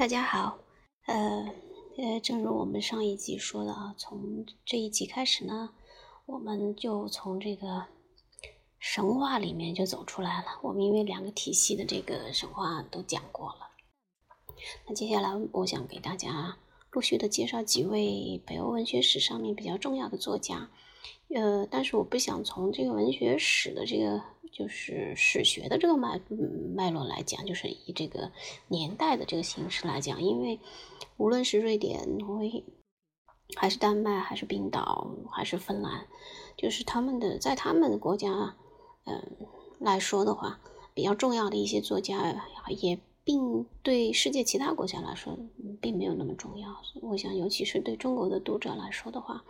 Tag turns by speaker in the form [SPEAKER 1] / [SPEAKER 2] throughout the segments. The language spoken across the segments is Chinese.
[SPEAKER 1] 大家好，呃呃，正如我们上一集说的啊，从这一集开始呢，我们就从这个神话里面就走出来了。我们因为两个体系的这个神话都讲过了，那接下来我想给大家陆续的介绍几位北欧文学史上面比较重要的作家。呃，但是我不想从这个文学史的这个就是史学的这个脉脉络来讲，就是以这个年代的这个形式来讲，因为无论是瑞典、挪威，还是丹麦，还是冰岛，还是芬兰，就是他们的在他们的国家，嗯来说的话，比较重要的一些作家，也并对世界其他国家来说，并没有那么重要。我想，尤其是对中国的读者来说的话。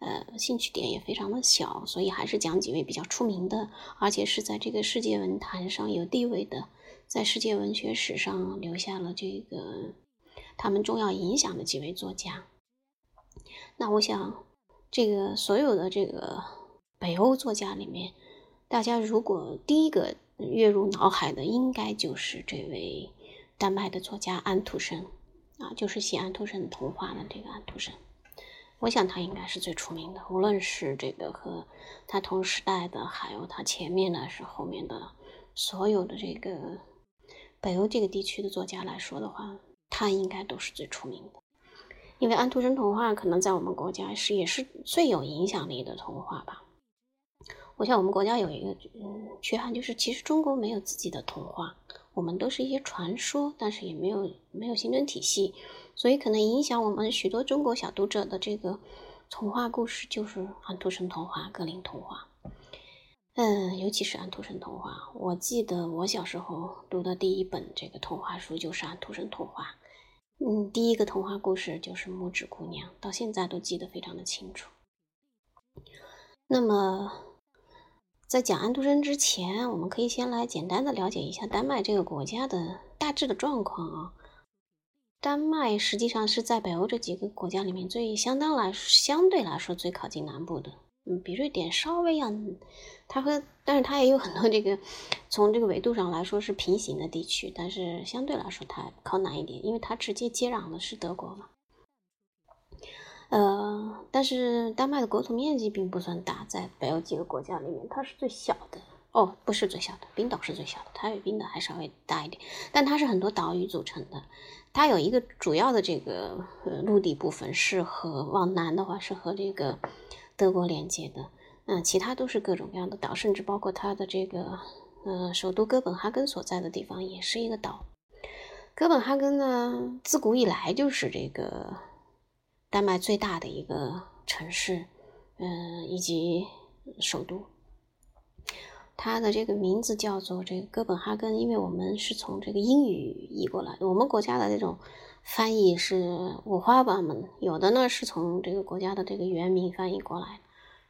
[SPEAKER 1] 呃，兴趣点也非常的小，所以还是讲几位比较出名的，而且是在这个世界文坛上有地位的，在世界文学史上留下了这个他们重要影响的几位作家。那我想，这个所有的这个北欧作家里面，大家如果第一个跃入脑海的，应该就是这位丹麦的作家安徒生啊，就是写安徒生童话的这个安徒生。我想他应该是最出名的，无论是这个和他同时代的，还有他前面的是后面的，所有的这个北欧这个地区的作家来说的话，他应该都是最出名的。因为安徒生童话可能在我们国家是也是最有影响力的童话吧。我想我们国家有一个嗯缺憾，就是其实中国没有自己的童话，我们都是一些传说，但是也没有没有形成体系。所以，可能影响我们许多中国小读者的这个童话故事，就是安徒生童话、格林童话。嗯，尤其是安徒生童话。我记得我小时候读的第一本这个童话书就是安徒生童话。嗯，第一个童话故事就是《拇指姑娘》，到现在都记得非常的清楚。那么，在讲安徒生之前，我们可以先来简单的了解一下丹麦这个国家的大致的状况啊。丹麦实际上是在北欧这几个国家里面最相当来相对来说最靠近南部的，嗯，比瑞典稍微要，它和但是它也有很多这个从这个纬度上来说是平行的地区，但是相对来说它靠南一点，因为它直接接壤的是德国嘛。呃，但是丹麦的国土面积并不算大，在北欧几个国家里面，它是最小的。哦，不是最小的，冰岛是最小的，它比冰岛还稍微大一点，但它是很多岛屿组成的。它有一个主要的这个呃陆地部分是和往南的话是和这个德国连接的，嗯，其他都是各种各样的岛，甚至包括它的这个呃首都哥本哈根所在的地方也是一个岛。哥本哈根呢，自古以来就是这个丹麦最大的一个城市，嗯，以及首都。它的这个名字叫做这个哥本哈根，因为我们是从这个英语译过来。我们国家的这种翻译是五花八门，有的呢是从这个国家的这个原名翻译过来，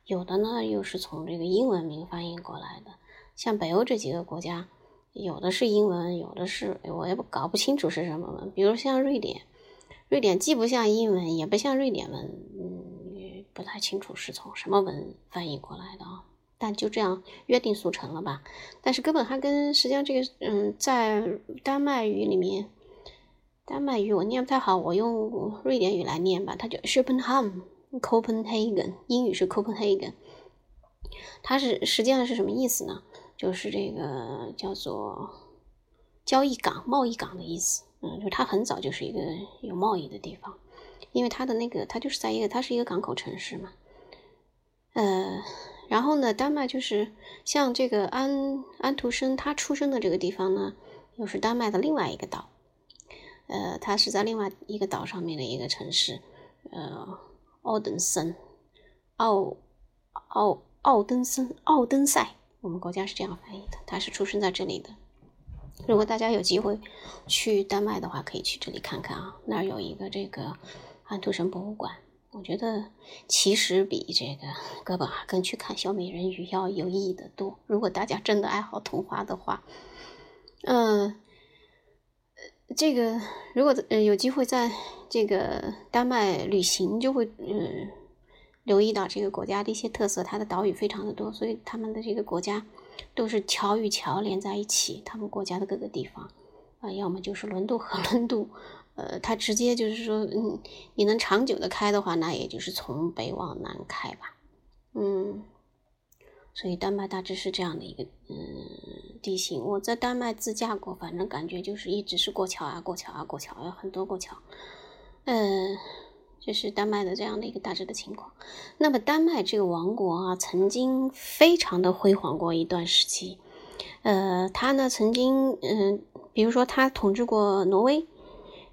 [SPEAKER 1] 有的呢又是从这个英文名翻译过来的。像北欧这几个国家，有的是英文，有的是我也不搞不清楚是什么文。比如像瑞典，瑞典既不像英文，也不像瑞典文，嗯，不太清楚是从什么文翻译过来的啊。但就这样约定俗成了吧？但是哥本哈根实际上这个，嗯，在丹麦语里面，丹麦语我念不太好，我用瑞典语来念吧，它叫 s h o p e n h a m Copenhagen，英语是 Copenhagen，它是实际上是什么意思呢？就是这个叫做交易港、贸易港的意思。嗯，就它很早就是一个有贸易的地方，因为它的那个它就是在一个它是一个港口城市嘛，呃。然后呢，丹麦就是像这个安安徒生他出生的这个地方呢，又是丹麦的另外一个岛，呃，他是在另外一个岛上面的一个城市，呃，奥登森，奥奥奥登森奥登塞，我们国家是这样翻译的，他是出生在这里的。如果大家有机会去丹麦的话，可以去这里看看啊，那儿有一个这个安徒生博物馆。我觉得其实比这个哥本哈根去看小美人鱼要有意义的多。如果大家真的爱好童话的话，嗯，这个如果有机会在这个丹麦旅行，就会嗯留意到这个国家的一些特色。它的岛屿非常的多，所以他们的这个国家都是桥与桥连在一起。他们国家的各个地方，啊，要么就是轮渡和轮渡。呃，它直接就是说，嗯，你能长久的开的话，那也就是从北往南开吧。嗯，所以丹麦大致是这样的一个嗯地形。我在丹麦自驾过，反正感觉就是一直是过桥啊，过桥啊，过桥啊，很多过桥。嗯，这是丹麦的这样的一个大致的情况。那么丹麦这个王国啊，曾经非常的辉煌过一段时期。呃，他呢曾经嗯，比如说他统治过挪威。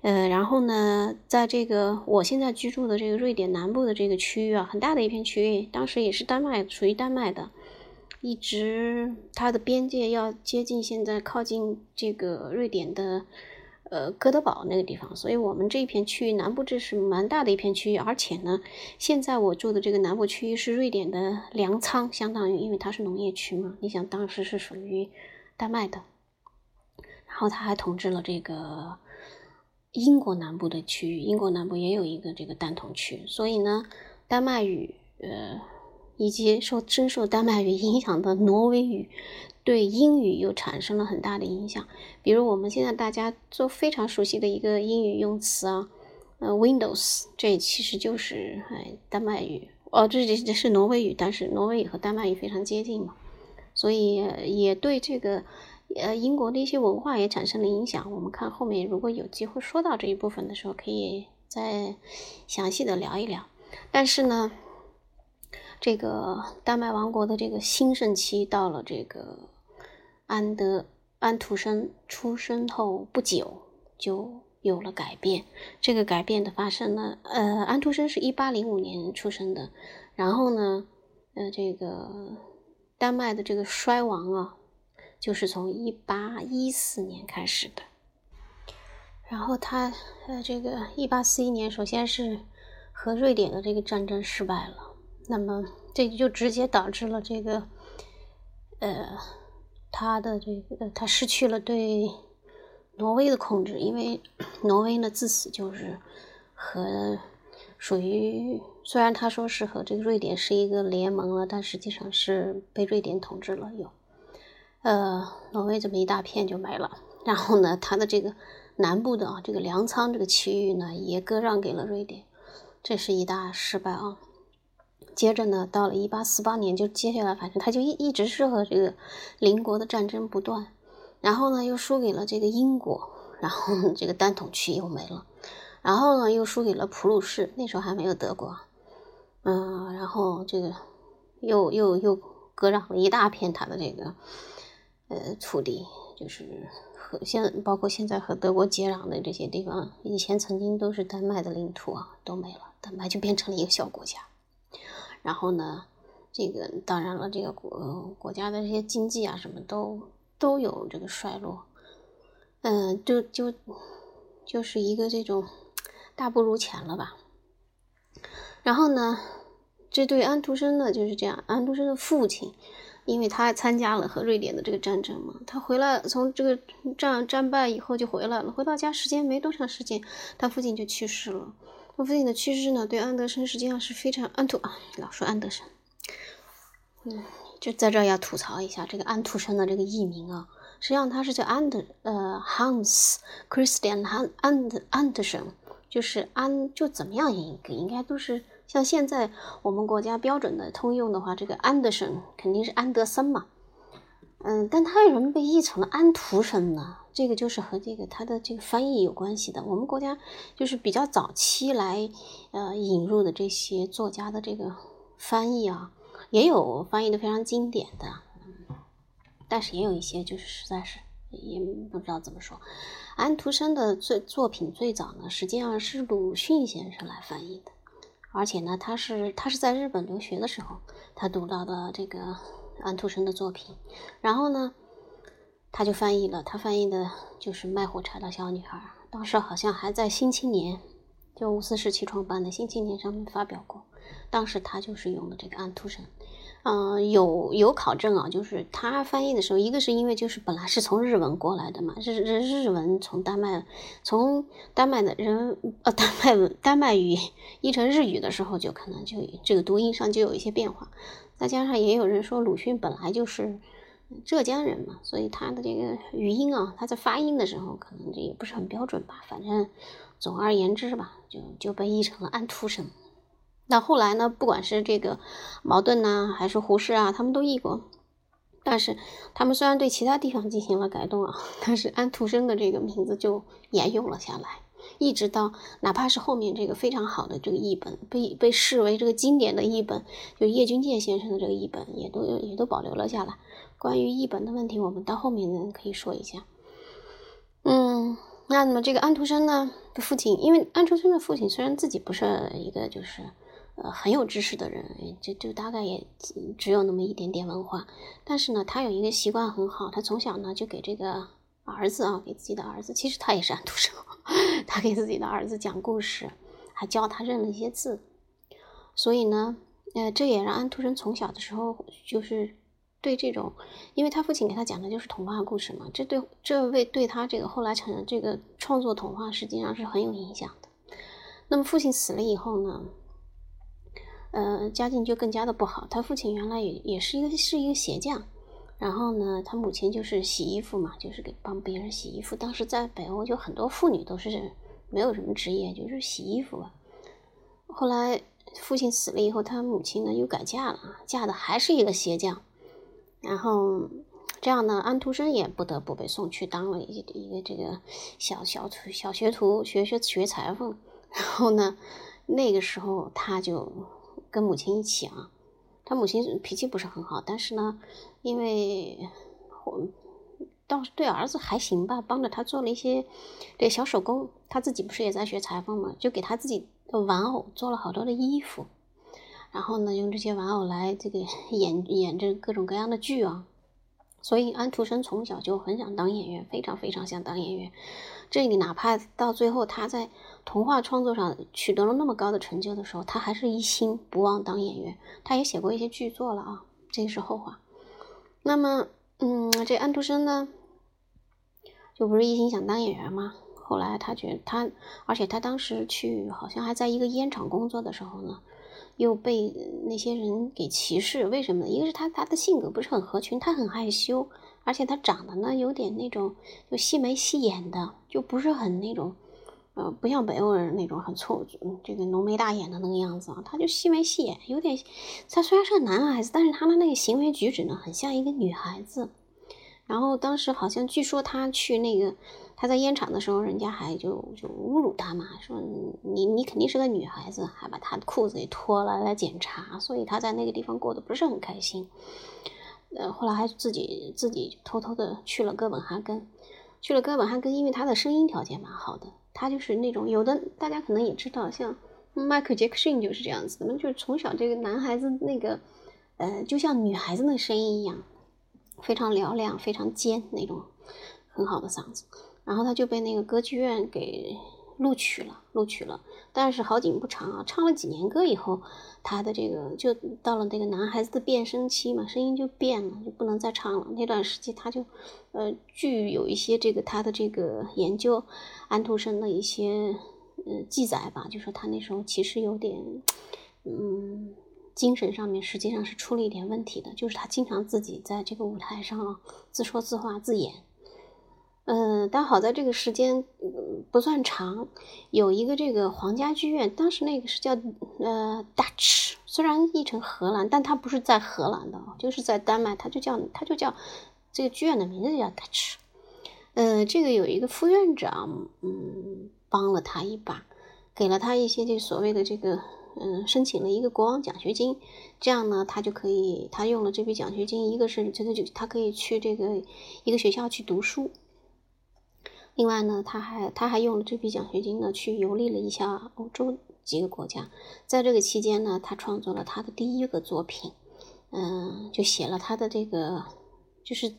[SPEAKER 1] 呃，然后呢，在这个我现在居住的这个瑞典南部的这个区域啊，很大的一片区域，当时也是丹麦，属于丹麦的，一直它的边界要接近现在靠近这个瑞典的呃哥德堡那个地方，所以我们这一片区域南部这是蛮大的一片区域，而且呢，现在我住的这个南部区域是瑞典的粮仓，相当于因为它是农业区嘛，你想当时是属于丹麦的，然后他还统治了这个。英国南部的区域，英国南部也有一个这个丹统区，所以呢，丹麦语，呃，以及受深受丹麦语影响的挪威语，对英语又产生了很大的影响。比如我们现在大家都非常熟悉的一个英语用词啊，呃，Windows，这其实就是哎丹麦语，哦，这这这是挪威语，但是挪威语和丹麦语非常接近嘛，所以也对这个。呃，英国的一些文化也产生了影响。我们看后面如果有机会说到这一部分的时候，可以再详细的聊一聊。但是呢，这个丹麦王国的这个兴盛期到了这个安德安徒生出生后不久，就有了改变。这个改变的发生呢，呃，安徒生是一八零五年出生的，然后呢，呃，这个丹麦的这个衰亡啊。就是从一八一四年开始的，然后他呃，这个一八四一年，首先是和瑞典的这个战争失败了，那么这就直接导致了这个呃，他的这个他失去了对挪威的控制，因为 挪威呢自此就是和属于虽然他说是和这个瑞典是一个联盟了，但实际上是被瑞典统治了有。呃，挪威这么一大片就没了，然后呢，它的这个南部的啊，这个粮仓这个区域呢，也割让给了瑞典，这是一大失败啊。接着呢，到了一八四八年，就接下来，反正他就一一直是和这个邻国的战争不断，然后呢，又输给了这个英国，然后这个单统区又没了，然后呢，又输给了普鲁士，那时候还没有德国，嗯，然后这个又又又割让了一大片他的这个。呃，土地就是和现包括现在和德国接壤的这些地方，以前曾经都是丹麦的领土啊，都没了，丹麦就变成了一个小国家。然后呢，这个当然了，这个国国家的这些经济啊，什么都都有这个衰落。嗯，就就就是一个这种大不如前了吧。然后呢，这对安徒生呢就是这样，安徒生的父亲。因为他参加了和瑞典的这个战争嘛，他回来从这个战战败以后就回来了，回到家时间没多长时间，他父亲就去世了。他父亲的去世呢，对安德生实际上是非常安徒啊，老说安德生，嗯，就在这儿要吐槽一下这个安徒生的这个艺名啊，实际上他是叫安德呃 Hans Christian Han And Andersen，就是安就怎么样应应该都是。像现在我们国家标准的通用的话，这个安德森肯定是安德森嘛，嗯，但他为什么被译成了安徒生呢？这个就是和这个他的这个翻译有关系的。我们国家就是比较早期来呃引入的这些作家的这个翻译啊，也有翻译的非常经典的，但是也有一些就是实在是也不知道怎么说。安徒生的最作品最早呢，实际上是鲁迅先生来翻译的。而且呢，他是他是在日本留学的时候，他读到的这个安徒生的作品，然后呢，他就翻译了。他翻译的就是《卖火柴的小女孩》，当时好像还在《新青年》，就五四时期创办的《新青年》上面发表过。当时他就是用的这个安徒生。嗯，有有考证啊，就是他翻译的时候，一个是因为就是本来是从日文过来的嘛，日日日文从丹麦从丹麦的人呃丹麦文丹麦语译成日语的时候，就可能就这个读音上就有一些变化。再加上也有人说鲁迅本来就是浙江人嘛，所以他的这个语音啊，他在发音的时候可能这也不是很标准吧。反正总而言之吧，就就被译成了安徒生。那后来呢，不管是这个茅盾呐，还是胡适啊，他们都译过。但是他们虽然对其他地方进行了改动啊，但是安徒生的这个名字就沿用了下来，一直到哪怕是后面这个非常好的这个译本，被被视为这个经典的译本，就叶君健先生的这个译本，也都也都保留了下来。关于译本的问题，我们到后面呢可以说一下。嗯，那么这个安徒生呢父亲，因为安徒生的父亲虽然自己不是一个就是。呃，很有知识的人，就就大概也只有那么一点点文化，但是呢，他有一个习惯很好，他从小呢就给这个儿子啊，给自己的儿子，其实他也是安徒生，他给自己的儿子讲故事，还教他认了一些字，所以呢，呃，这也让安徒生从小的时候就是对这种，因为他父亲给他讲的就是童话故事嘛，这对这为对他这个后来成这个创作童话实际上是很有影响的。那么父亲死了以后呢？呃，家境就更加的不好。他父亲原来也也是一个是一个鞋匠，然后呢，他母亲就是洗衣服嘛，就是给帮别人洗衣服。当时在北欧，就很多妇女都是没有什么职业，就是洗衣服吧。后来父亲死了以后，他母亲呢又改嫁了，嫁的还是一个鞋匠。然后这样呢，安徒生也不得不被送去当了一一个这个小小徒小学徒，学学学裁缝。然后呢，那个时候他就。跟母亲一起啊，他母亲脾气不是很好，但是呢，因为我倒是对儿子还行吧，帮着他做了一些这小手工。他自己不是也在学裁缝嘛，就给他自己的玩偶做了好多的衣服，然后呢，用这些玩偶来这个 演演这各种各样的剧啊。所以安徒生从小就很想当演员，非常非常想当演员。这里哪怕到最后他在童话创作上取得了那么高的成就的时候，他还是一心不忘当演员。他也写过一些剧作了啊，这个是后话。那么，嗯，这安徒生呢，就不是一心想当演员吗？后来他觉得他，而且他当时去好像还在一个烟厂工作的时候呢，又被那些人给歧视。为什么呢？一个是他他的性格不是很合群，他很害羞。而且他长得呢，有点那种就细眉细眼的，就不是很那种，呃，不像北欧人那种很粗，这个浓眉大眼的那个样子啊。他就细眉细眼，有点。他虽然是个男孩子，但是他的那个行为举止呢，很像一个女孩子。然后当时好像据说他去那个他在烟厂的时候，人家还就就侮辱他嘛，说你你肯定是个女孩子，还把他的裤子给脱了来检查，所以他在那个地方过得不是很开心。呃，后来还自己自己偷偷的去了哥本哈根，去了哥本哈根，因为他的声音条件蛮好的，他就是那种有的大家可能也知道，像迈克杰克逊就是这样子的，就是从小这个男孩子那个，呃，就像女孩子那声音一样，非常嘹亮，非常尖那种很好的嗓子，然后他就被那个歌剧院给。录取了，录取了，但是好景不长啊，唱了几年歌以后，他的这个就到了那个男孩子的变声期嘛，声音就变了，就不能再唱了。那段时期他就，呃，据有一些这个他的这个研究，安徒生的一些呃记载吧，就说他那时候其实有点，嗯，精神上面实际上是出了一点问题的，就是他经常自己在这个舞台上啊自说自话自演。嗯，但好在这个时间不算长，有一个这个皇家剧院，当时那个是叫呃 Dutch，虽然译成荷兰，但它不是在荷兰的，就是在丹麦，它就叫它就叫这个剧院的名字叫 Dutch。呃，这个有一个副院长，嗯，帮了他一把，给了他一些这所谓的这个，嗯，申请了一个国王奖学金，这样呢，他就可以，他用了这笔奖学金，一个是真的就他可以去这个一个学校去读书。另外呢，他还他还用了这笔奖学金呢，去游历了一下欧洲几个国家。在这个期间呢，他创作了他的第一个作品，嗯，就写了他的这个，就是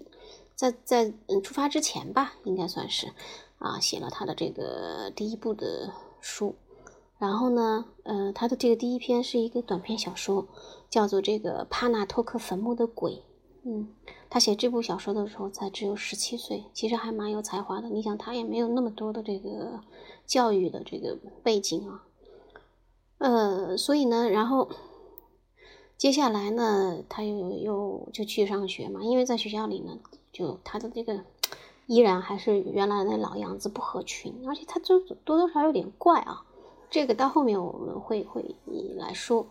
[SPEAKER 1] 在在嗯出发之前吧，应该算是啊，写了他的这个第一部的书。然后呢，呃，他的这个第一篇是一个短篇小说，叫做《这个帕纳托克坟墓的鬼》。嗯，他写这部小说的时候才只有十七岁，其实还蛮有才华的。你想，他也没有那么多的这个教育的这个背景啊，呃，所以呢，然后接下来呢，他又又就去上学嘛，因为在学校里呢，就他的这个依然还是原来那老样子，不合群，而且他就多多少少有点怪啊。这个到后面我们会会来说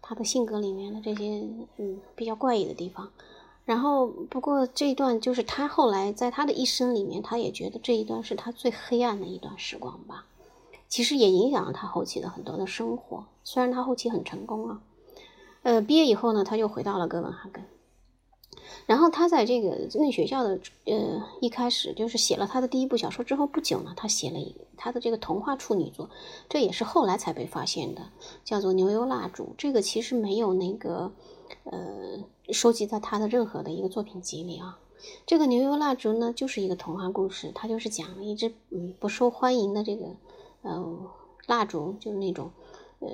[SPEAKER 1] 他的性格里面的这些嗯比较怪异的地方。然后不过这一段就是他后来在他的一生里面，他也觉得这一段是他最黑暗的一段时光吧。其实也影响了他后期的很多的生活。虽然他后期很成功啊，呃，毕业以后呢，他就回到了哥本哈根。然后他在这个那学校的呃一开始就是写了他的第一部小说之后不久呢，他写了一他的这个童话处女作，这也是后来才被发现的，叫做《牛油蜡烛》。这个其实没有那个呃收集在他的任何的一个作品集里啊。这个牛油蜡烛呢，就是一个童话故事，它就是讲了一只嗯不受欢迎的这个呃蜡烛，就是那种呃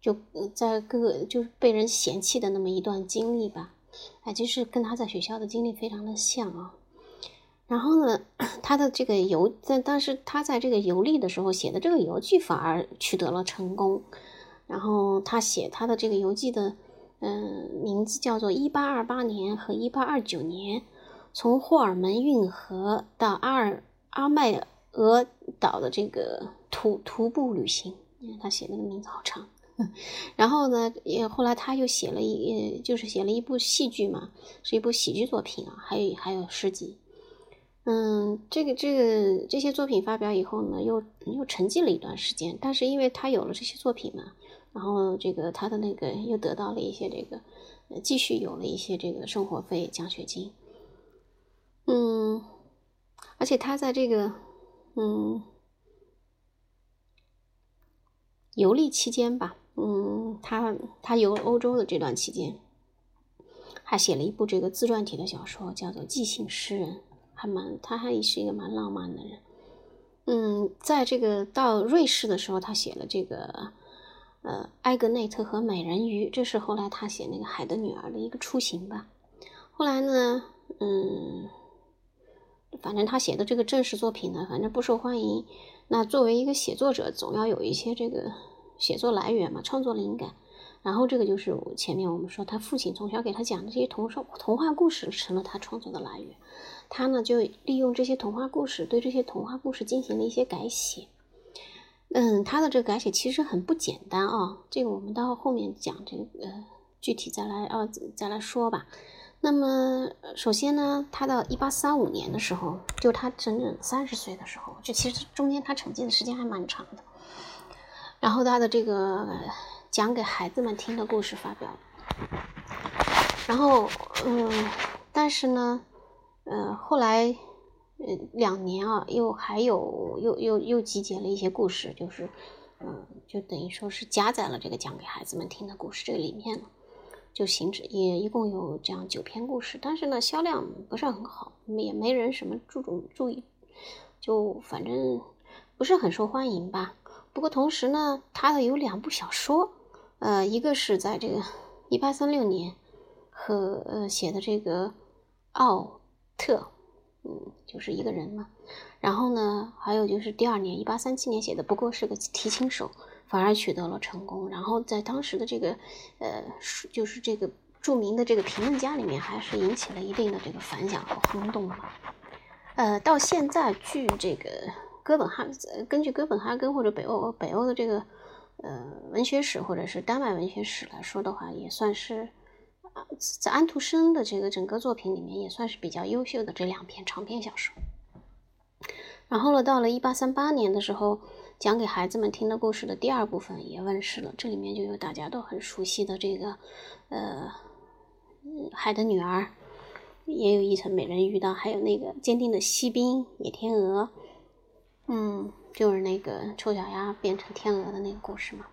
[SPEAKER 1] 就在各个就是被人嫌弃的那么一段经历吧。哎，就是跟他在学校的经历非常的像啊。然后呢，他的这个游在，但是他在这个游历的时候写的这个游记反而取得了成功。然后他写他的这个游记的，嗯，名字叫做《一八二八年和一八二九年从霍尔门运河到阿尔阿麦俄岛的这个徒徒步旅行》。你看他写那个名字好长。然后呢，也后来他又写了一，就是写了一部戏剧嘛，是一部喜剧作品啊，还有还有诗集。嗯，这个这个这些作品发表以后呢，又又沉寂了一段时间。但是因为他有了这些作品嘛，然后这个他的那个又得到了一些这个，继续有了一些这个生活费、奖学金。嗯，而且他在这个，嗯，游历期间吧。嗯，他他游欧洲的这段期间，还写了一部这个自传体的小说，叫做《即兴诗人》，还蛮他还是一个蛮浪漫的人。嗯，在这个到瑞士的时候，他写了这个呃《埃格内特和美人鱼》，这是后来他写那个《海的女儿》的一个雏形吧。后来呢，嗯，反正他写的这个正式作品呢，反正不受欢迎。那作为一个写作者，总要有一些这个。写作来源嘛，创作灵感，然后这个就是前面我们说他父亲从小给他讲的这些童说童话故事成了他创作的来源，他呢就利用这些童话故事对这些童话故事进行了一些改写，嗯，他的这个改写其实很不简单啊，这个我们到后面讲这个具体再来啊再来说吧。那么首先呢，他到一八三五年的时候，就他整整三十岁的时候，就其实中间他沉寂的时间还蛮长的。然后他的这个讲给孩子们听的故事发表了，然后嗯，但是呢，呃，后来呃两年啊，又还有又又又集结了一些故事，就是嗯，就等于说是加在了这个讲给孩子们听的故事这个里面了，就形成也一共有这样九篇故事，但是呢，销量不是很好，也没人什么注重注意，就反正不是很受欢迎吧。不过同时呢，他的有两部小说，呃，一个是在这个一八三六年和呃写的这个奥特，嗯，就是一个人嘛。然后呢，还有就是第二年一八三七年写的，不过是个提琴手，反而取得了成功。然后在当时的这个呃，就是这个著名的这个评论家里面，还是引起了一定的这个反响和轰动吧。呃，到现在据这个。哥本哈根根据哥本哈根或者北欧北欧的这个呃文学史或者是丹麦文学史来说的话，也算是在安徒生的这个整个作品里面也算是比较优秀的这两篇长篇小说。然后呢，到了一八三八年的时候，讲给孩子们听的故事的第二部分也问世了，这里面就有大家都很熟悉的这个呃海的女儿，也有一层美人鱼的，还有那个坚定的锡兵野天鹅。嗯，就是那个丑小鸭变成天鹅的那个故事嘛。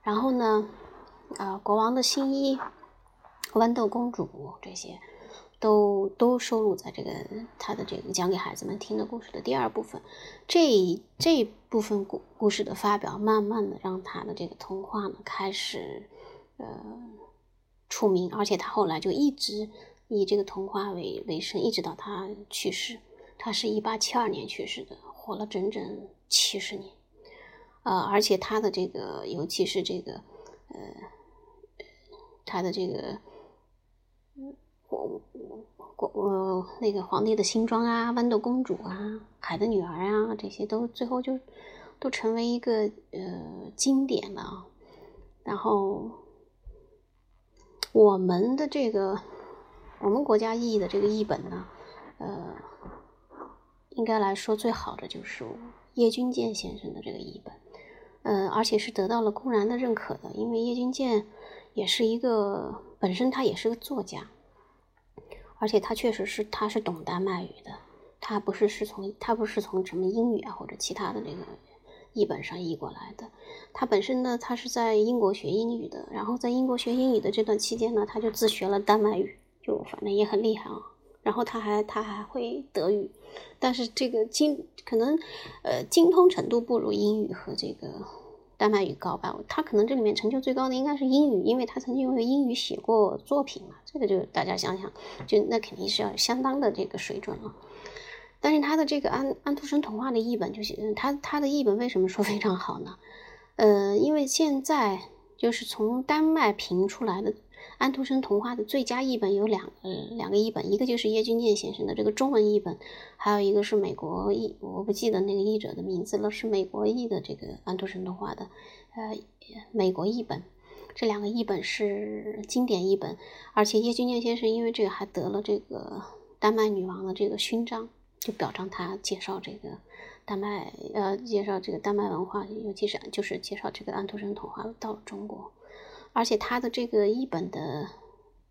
[SPEAKER 1] 然后呢，啊，国王的新衣、豌豆公主这些，都都收录在这个他的这个讲给孩子们听的故事的第二部分。这这部分故故事的发表，慢慢的让他的这个童话呢开始呃出名，而且他后来就一直以这个童话为为生，一直到他去世。他是一八七二年去世的。活了整整七十年，呃，而且他的这个，尤其是这个，呃，他的这个，我我我那个皇帝的新装啊，豌豆公主啊，海的女儿啊，这些都最后就都成为一个呃经典了。然后我们的这个我们国家译的这个译本呢，呃，应该来说最好的就是叶君健先生的这个译本。嗯，而且是得到了公然的认可的，因为叶君健也是一个本身他也是个作家，而且他确实是他是懂丹麦语的，他不是是从他不是从什么英语啊或者其他的这个译本上译过来的，他本身呢他是在英国学英语的，然后在英国学英语的这段期间呢，他就自学了丹麦语，就反正也很厉害啊。然后他还他还会德语，但是这个精可能呃精通程度不如英语和这个丹麦语高吧。他可能这里面成就最高的应该是英语，因为他曾经用英语写过作品嘛。这个就大家想想，就那肯定是要相当的这个水准了。但是他的这个安安徒生童话的译本就是他他的译本为什么说非常好呢？呃，因为现在就是从丹麦评出来的。安徒生童话的最佳译本有两呃两个译本，一个就是叶君健先生的这个中文译本，还有一个是美国译，我不记得那个译者的名字了，是美国译的这个安徒生童话的，呃，美国译本。这两个译本是经典译本，而且叶君健先生因为这个还得了这个丹麦女王的这个勋章，就表彰他介绍这个丹麦呃介绍这个丹麦文化，尤其是就是介绍这个安徒生童话到了中国。而且他的这个译本的，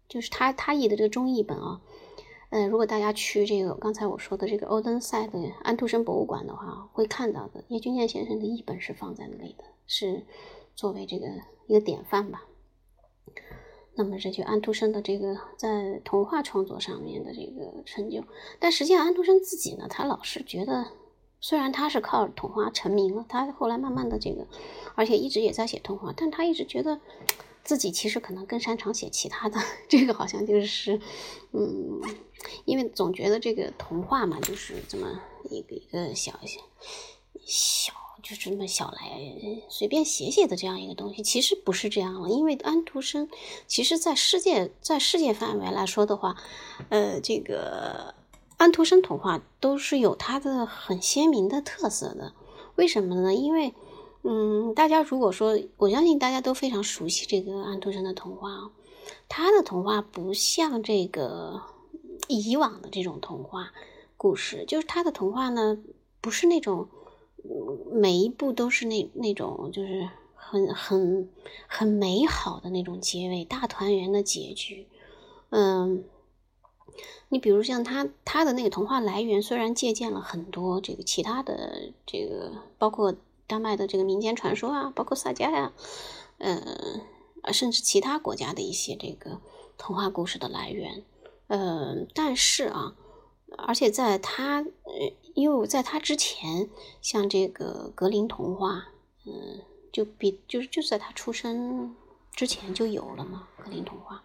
[SPEAKER 1] 就是他他译的这个中译本啊，呃，如果大家去这个刚才我说的这个欧登塞的安徒生博物馆的话，会看到的叶君健先生的译本是放在那里的，是作为这个一个典范吧。那么这就安徒生的这个在童话创作上面的这个成就，但实际上安徒生自己呢，他老是觉得，虽然他是靠童话成名了，他后来慢慢的这个，而且一直也在写童话，但他一直觉得。自己其实可能更擅长写其他的，这个好像就是，嗯，因为总觉得这个童话嘛，就是这么一个一个小小，就是这么小来随便写写的这样一个东西，其实不是这样了。因为安徒生，其实在世界在世界范围来说的话，呃，这个安徒生童话都是有它的很鲜明的特色的。为什么呢？因为嗯，大家如果说，我相信大家都非常熟悉这个安徒生的童话，他的童话不像这个以往的这种童话故事，就是他的童话呢，不是那种每一部都是那那种就是很很很美好的那种结尾，大团圆的结局。嗯，你比如像他他的那个童话来源，虽然借鉴了很多这个其他的这个，包括。丹麦的这个民间传说啊，包括萨迦呀，嗯，甚至其他国家的一些这个童话故事的来源，嗯，但是啊，而且在他，呃，因为在他之前，像这个格林童话，嗯，就比就是就在他出生之前就有了嘛，格林童话，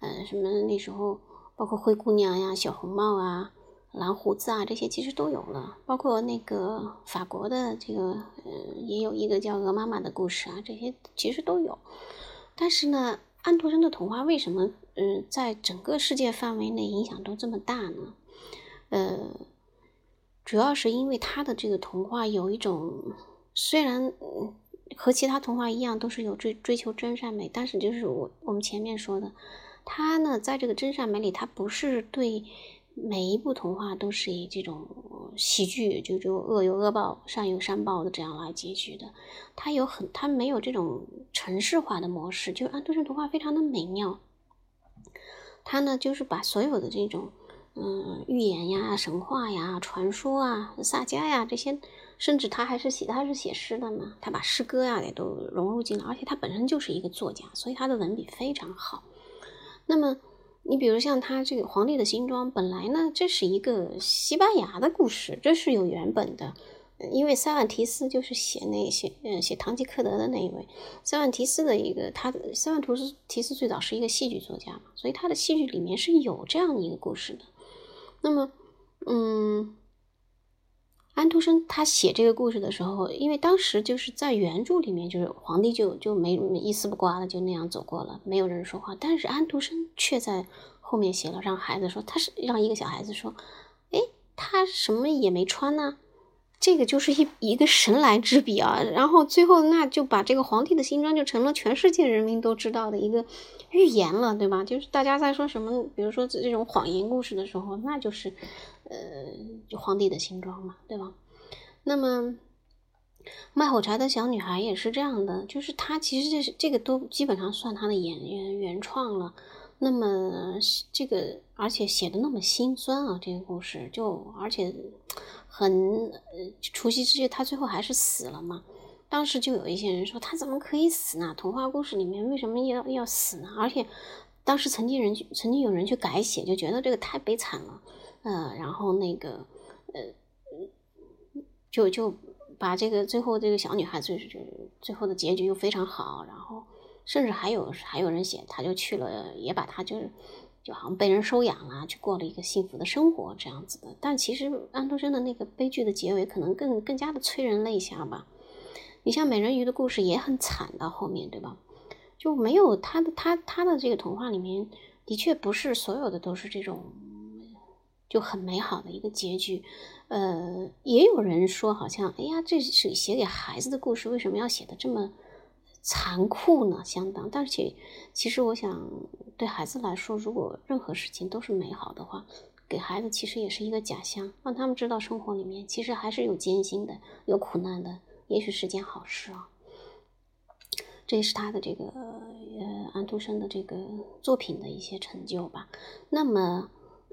[SPEAKER 1] 嗯，什么那时候包括灰姑娘呀、小红帽啊。蓝胡子啊，这些其实都有了，包括那个法国的这个，呃，也有一个叫鹅妈妈的故事啊，这些其实都有。但是呢，安徒生的童话为什么，嗯，在整个世界范围内影响都这么大呢？呃，主要是因为他的这个童话有一种，虽然和其他童话一样都是有追追求真善美，但是就是我我们前面说的，他呢，在这个真善美里，他不是对。每一部童话都是以这种喜剧，就就恶有恶报，善有善报的这样来结局的。它有很，它没有这种程式化的模式，就安徒生童话非常的美妙。它呢，就是把所有的这种，嗯，寓言呀、神话呀、传说啊、萨迦呀这些，甚至他还是写，他是写诗的嘛，他把诗歌呀也都融入进来，而且他本身就是一个作家，所以他的文笔非常好。那么。你比如像他这个《皇帝的新装》，本来呢这是一个西班牙的故事，这是有原本的，因为塞万提斯就是写那些嗯写《堂吉诃德》的那一位，塞万提斯的一个他的塞万图斯提斯最早是一个戏剧作家嘛，所以他的戏剧里面是有这样一个故事的。那么，嗯，安徒生他写这个故事的时候，因为当时就是在原著里面，就是皇帝就就没一丝不挂的就那样走过了，没有人说话。但是安徒生却在后面写了，让孩子说他是让一个小孩子说，哎，他什么也没穿呢，这个就是一一个神来之笔啊。然后最后那就把这个皇帝的新装就成了全世界人民都知道的一个预言了，对吧？就是大家在说什么，比如说这种谎言故事的时候，那就是。呃，就皇帝的新装嘛，对吧？那么卖火柴的小女孩也是这样的，就是她其实这是这个都基本上算她的演原原创了。那么这个而且写的那么心酸啊，这个故事就而且很呃，除夕之夜她最后还是死了嘛。当时就有一些人说她怎么可以死呢？童话故事里面为什么要要死呢？而且当时曾经人曾经有人去改写，就觉得这个太悲惨了。呃，然后那个，呃，就就把这个最后这个小女孩最就最后的结局又非常好，然后甚至还有还有人写，他就去了，也把他就是就好像被人收养了，去过了一个幸福的生活这样子的。但其实安徒生的那个悲剧的结尾可能更更加的催人泪下吧。你像美人鱼的故事也很惨到后面对吧？就没有他的他他的这个童话里面的确不是所有的都是这种。就很美好的一个结局，呃，也有人说，好像，哎呀，这是写给孩子的故事，为什么要写的这么残酷呢？相当，但是其实我想，对孩子来说，如果任何事情都是美好的话，给孩子其实也是一个假象，让他们知道生活里面其实还是有艰辛的，有苦难的，也许是件好事啊。这也是他的这个呃安徒生的这个作品的一些成就吧。那么。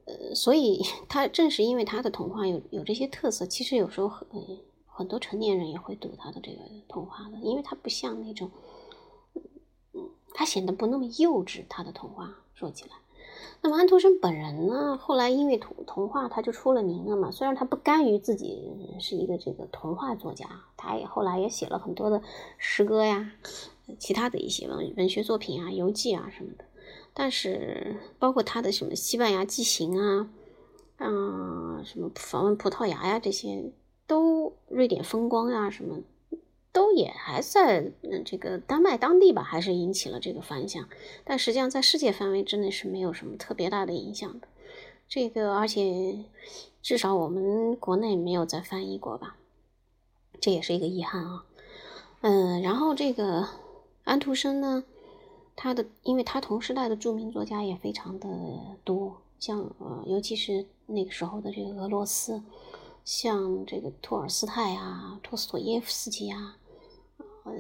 [SPEAKER 1] 呃，所以他正是因为他的童话有有这些特色，其实有时候很很多成年人也会读他的这个童话的，因为他不像那种，嗯，他显得不那么幼稚。他的童话说起来，那么安徒生本人呢，后来因为童童话他就出了名了嘛。虽然他不甘于自己是一个这个童话作家，他也后来也写了很多的诗歌呀，其他的一些文文学作品啊、游记啊什么的。但是，包括他的什么西班牙记行啊，嗯，什么访问葡萄牙呀，这些都瑞典风光呀，什么都也还在嗯这个丹麦当地吧，还是引起了这个反响。但实际上，在世界范围之内是没有什么特别大的影响的。这个，而且至少我们国内没有再翻译过吧，这也是一个遗憾啊。嗯，然后这个安徒生呢？他的，因为他同时代的著名作家也非常的多，像呃，尤其是那个时候的这个俄罗斯，像这个托尔斯泰啊、托斯托耶夫斯基啊，呃，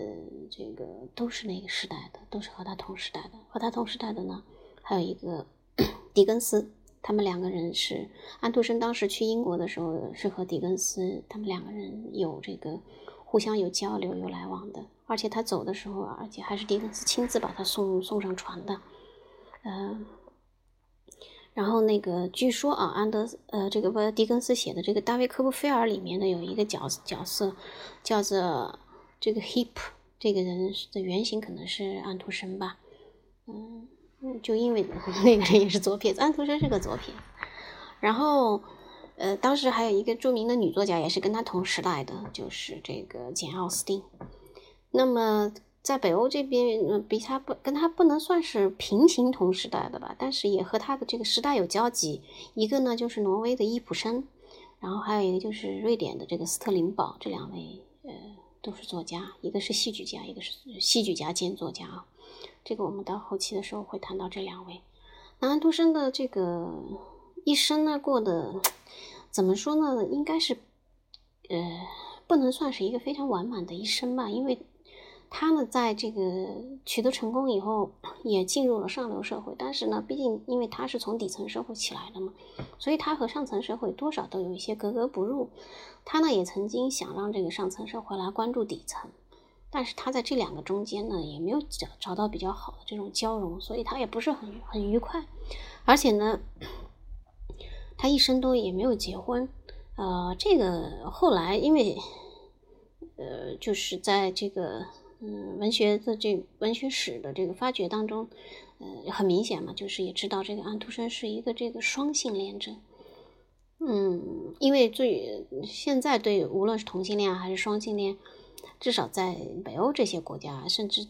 [SPEAKER 1] 这个都是那个时代的，都是和他同时代的。和他同时代的呢，还有一个 狄更斯，他们两个人是安徒生当时去英国的时候是和狄更斯他们两个人有这个互相有交流、有来往的。而且他走的时候，而且还是狄更斯亲自把他送送上船的，嗯，然后那个据说啊，安德呃这个不狄更斯写的这个《大卫科波菲尔》里面呢，有一个角角色叫做这个 Hip，这个人的原型可能是安徒生吧，嗯，就因为 那个人也是左撇子，安徒生是个左撇，然后呃当时还有一个著名的女作家也是跟他同时代的，就是这个简奥斯汀。那么，在北欧这边，比他不跟他不能算是平行同时代的吧，但是也和他的这个时代有交集。一个呢就是挪威的伊普生，然后还有一个就是瑞典的这个斯特林堡，这两位呃都是作家，一个是戏剧家，一个是戏剧家兼作家啊。这个我们到后期的时候会谈到这两位。那安徒生的这个一生呢，过的怎么说呢？应该是呃不能算是一个非常完满的一生吧，因为。他呢，在这个取得成功以后，也进入了上流社会。但是呢，毕竟因为他是从底层社会起来的嘛，所以他和上层社会多少都有一些格格不入。他呢，也曾经想让这个上层社会来关注底层，但是他在这两个中间呢，也没有找找到比较好的这种交融，所以他也不是很很愉快。而且呢，他一生都也没有结婚。呃，这个后来因为，呃，就是在这个。嗯，文学的这文学史的这个发掘当中，呃，很明显嘛，就是也知道这个安徒生是一个这个双性恋者。嗯，因为最现在对无论是同性恋还是双性恋，至少在北欧这些国家，甚至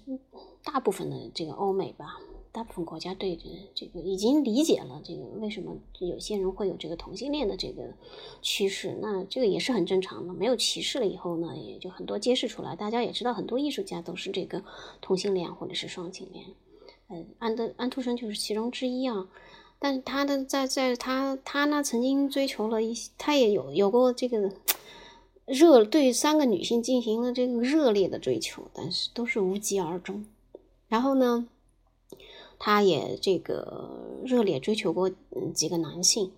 [SPEAKER 1] 大部分的这个欧美吧。大部分国家对这个已经理解了，这个为什么有些人会有这个同性恋的这个趋势，那这个也是很正常的。没有歧视了以后呢，也就很多揭示出来，大家也知道很多艺术家都是这个同性恋或者是双性恋。呃，安德安徒生就是其中之一啊。但是他的在在他他呢曾经追求了一些，他也有有过这个热对三个女性进行了这个热烈的追求，但是都是无疾而终。然后呢？他也这个热烈追求过几个男性，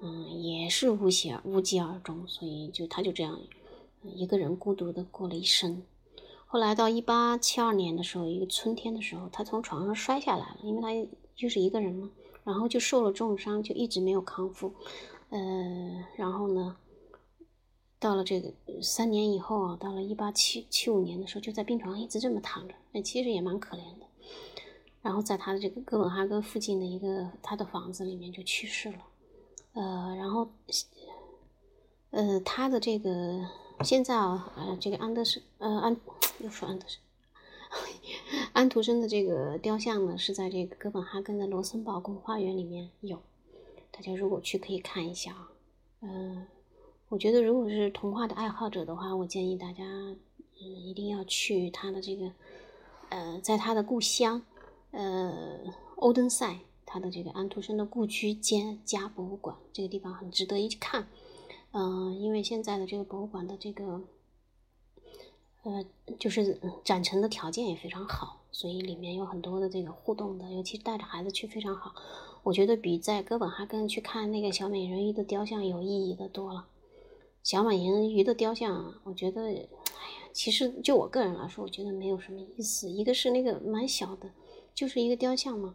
[SPEAKER 1] 嗯也是无疾而无疾而终，所以就他就这样一个人孤独的过了一生。后来到一八七二年的时候，一个春天的时候，他从床上摔下来了，因为他就是一个人嘛，然后就受了重伤，就一直没有康复。呃，然后呢，到了这个三年以后啊，到了一八七七五年的时候，就在病床上一直这么躺着，哎，其实也蛮可怜的。然后在他的这个哥本哈根附近的一个他的房子里面就去世了，呃，然后，呃，他的这个现在啊，呃，这个安德森，呃，安 又说安德森，安徒生的这个雕像呢，是在这个哥本哈根的罗森堡宫花园里面有，大家如果去可以看一下啊，嗯，我觉得如果是童话的爱好者的话，我建议大家，嗯，一定要去他的这个，呃，在他的故乡。呃，欧登塞，他的这个安徒生的故居兼加博物馆，这个地方很值得一看。嗯，因为现在的这个博物馆的这个，呃，就是展陈的条件也非常好，所以里面有很多的这个互动的，尤其带着孩子去非常好。我觉得比在哥本哈根去看那个小美人鱼的雕像有意义的多了。小美人鱼的雕像，我觉得，哎呀，其实就我个人来说，我觉得没有什么意思。一个是那个蛮小的。就是一个雕像嘛，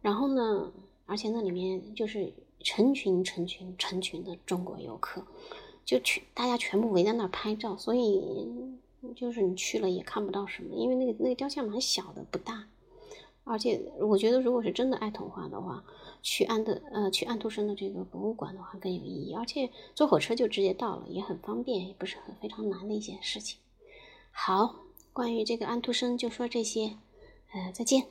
[SPEAKER 1] 然后呢，而且那里面就是成群成群成群的中国游客，就全大家全部围在那儿拍照，所以就是你去了也看不到什么，因为那个那个雕像蛮小的，不大。而且我觉得，如果是真的爱童话的话，去安德呃去安徒生的这个博物馆的话更有意义，而且坐火车就直接到了，也很方便，也不是很非常难的一件事情。好，关于这个安徒生就说这些，呃，再见。